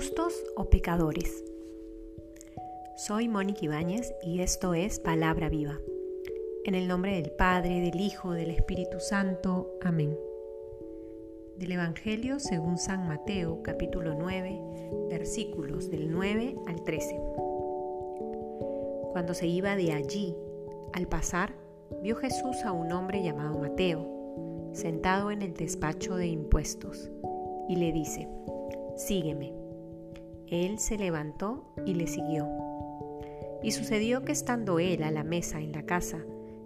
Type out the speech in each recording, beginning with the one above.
justos o pecadores? Soy Mónica Ibáñez y esto es Palabra Viva. En el nombre del Padre, del Hijo, del Espíritu Santo. Amén. Del Evangelio según San Mateo, capítulo 9, versículos del 9 al 13. Cuando se iba de allí, al pasar, vio Jesús a un hombre llamado Mateo, sentado en el despacho de impuestos, y le dice, sígueme. Él se levantó y le siguió. Y sucedió que estando él a la mesa en la casa,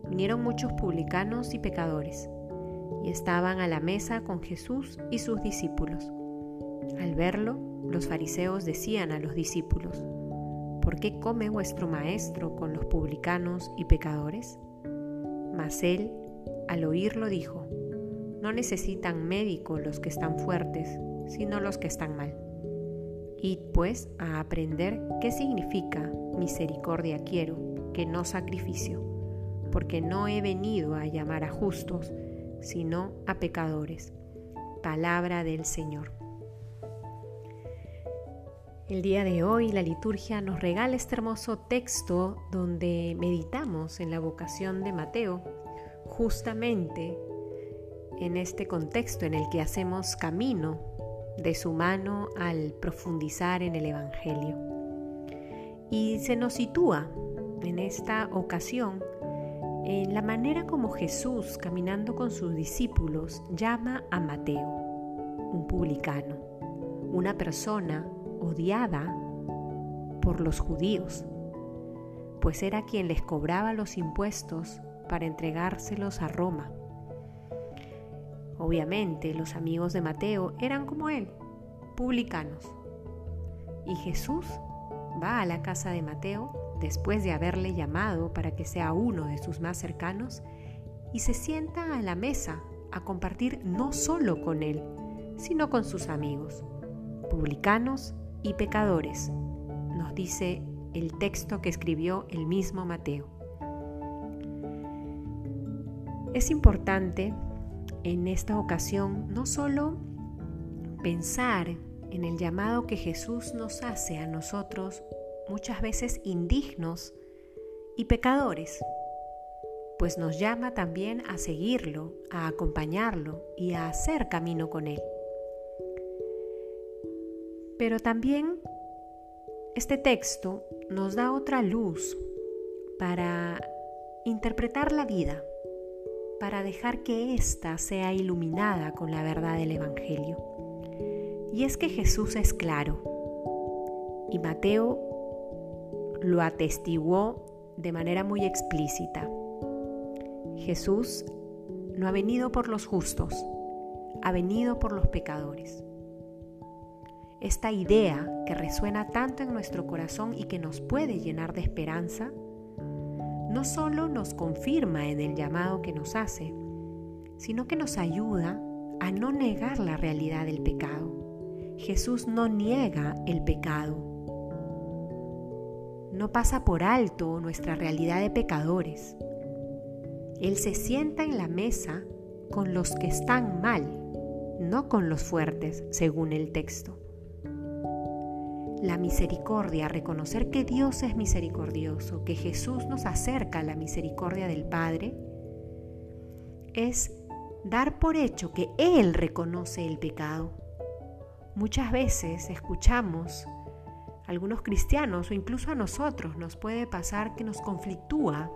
vinieron muchos publicanos y pecadores, y estaban a la mesa con Jesús y sus discípulos. Al verlo, los fariseos decían a los discípulos, ¿por qué come vuestro maestro con los publicanos y pecadores? Mas él, al oírlo, dijo, no necesitan médico los que están fuertes, sino los que están mal. Id pues a aprender qué significa misericordia quiero, que no sacrificio, porque no he venido a llamar a justos, sino a pecadores. Palabra del Señor. El día de hoy la liturgia nos regala este hermoso texto donde meditamos en la vocación de Mateo, justamente en este contexto en el que hacemos camino de su mano al profundizar en el Evangelio. Y se nos sitúa en esta ocasión en la manera como Jesús, caminando con sus discípulos, llama a Mateo, un publicano, una persona odiada por los judíos, pues era quien les cobraba los impuestos para entregárselos a Roma. Obviamente los amigos de Mateo eran como él, publicanos. Y Jesús va a la casa de Mateo después de haberle llamado para que sea uno de sus más cercanos y se sienta a la mesa a compartir no solo con él, sino con sus amigos, publicanos y pecadores, nos dice el texto que escribió el mismo Mateo. Es importante en esta ocasión no solo pensar en el llamado que Jesús nos hace a nosotros, muchas veces indignos y pecadores, pues nos llama también a seguirlo, a acompañarlo y a hacer camino con Él. Pero también este texto nos da otra luz para interpretar la vida para dejar que ésta sea iluminada con la verdad del Evangelio. Y es que Jesús es claro, y Mateo lo atestiguó de manera muy explícita. Jesús no ha venido por los justos, ha venido por los pecadores. Esta idea que resuena tanto en nuestro corazón y que nos puede llenar de esperanza, no solo nos confirma en el llamado que nos hace, sino que nos ayuda a no negar la realidad del pecado. Jesús no niega el pecado. No pasa por alto nuestra realidad de pecadores. Él se sienta en la mesa con los que están mal, no con los fuertes, según el texto la misericordia, reconocer que Dios es misericordioso, que Jesús nos acerca a la misericordia del Padre, es dar por hecho que Él reconoce el pecado. Muchas veces escuchamos a algunos cristianos o incluso a nosotros nos puede pasar que nos conflictúa.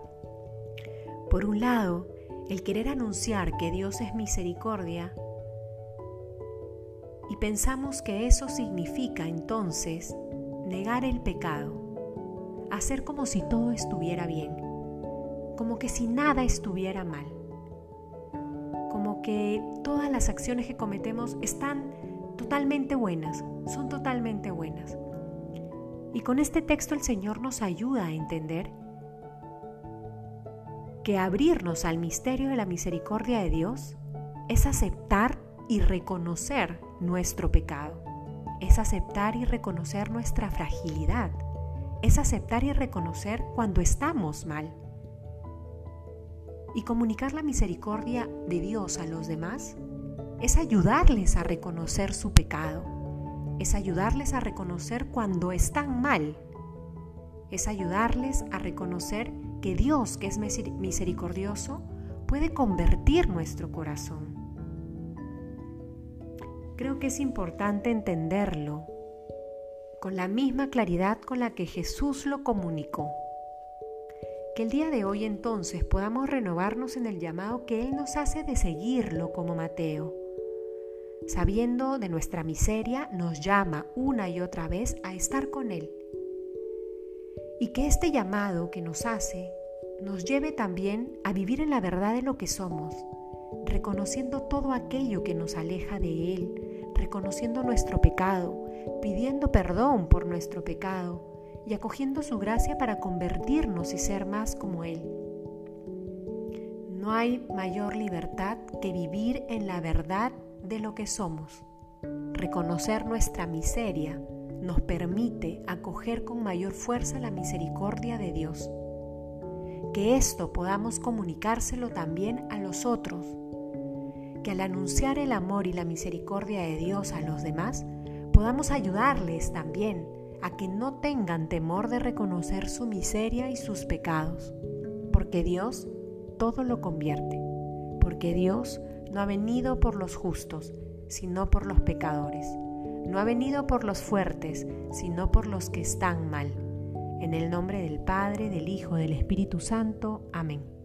Por un lado, el querer anunciar que Dios es misericordia y pensamos que eso significa entonces negar el pecado, hacer como si todo estuviera bien, como que si nada estuviera mal, como que todas las acciones que cometemos están totalmente buenas, son totalmente buenas. Y con este texto el Señor nos ayuda a entender que abrirnos al misterio de la misericordia de Dios es aceptar y reconocer nuestro pecado. Es aceptar y reconocer nuestra fragilidad. Es aceptar y reconocer cuando estamos mal. Y comunicar la misericordia de Dios a los demás es ayudarles a reconocer su pecado. es ayudarles a reconocer cuando están mal. Es ayudarles a reconocer que Dios, que es misericordioso, puede convertir nuestro corazón. Creo que es importante entenderlo con la misma claridad con la que Jesús lo comunicó. Que el día de hoy entonces podamos renovarnos en el llamado que Él nos hace de seguirlo como Mateo. Sabiendo de nuestra miseria, nos llama una y otra vez a estar con Él. Y que este llamado que nos hace nos lleve también a vivir en la verdad de lo que somos, reconociendo todo aquello que nos aleja de Él, reconociendo nuestro pecado, pidiendo perdón por nuestro pecado y acogiendo su gracia para convertirnos y ser más como Él. No hay mayor libertad que vivir en la verdad de lo que somos. Reconocer nuestra miseria nos permite acoger con mayor fuerza la misericordia de Dios. Que esto podamos comunicárselo también a los otros. Que al anunciar el amor y la misericordia de Dios a los demás, podamos ayudarles también a que no tengan temor de reconocer su miseria y sus pecados, porque Dios todo lo convierte, porque Dios no ha venido por los justos, sino por los pecadores, no ha venido por los fuertes, sino por los que están mal. En el nombre del Padre, del Hijo, del Espíritu Santo. Amén.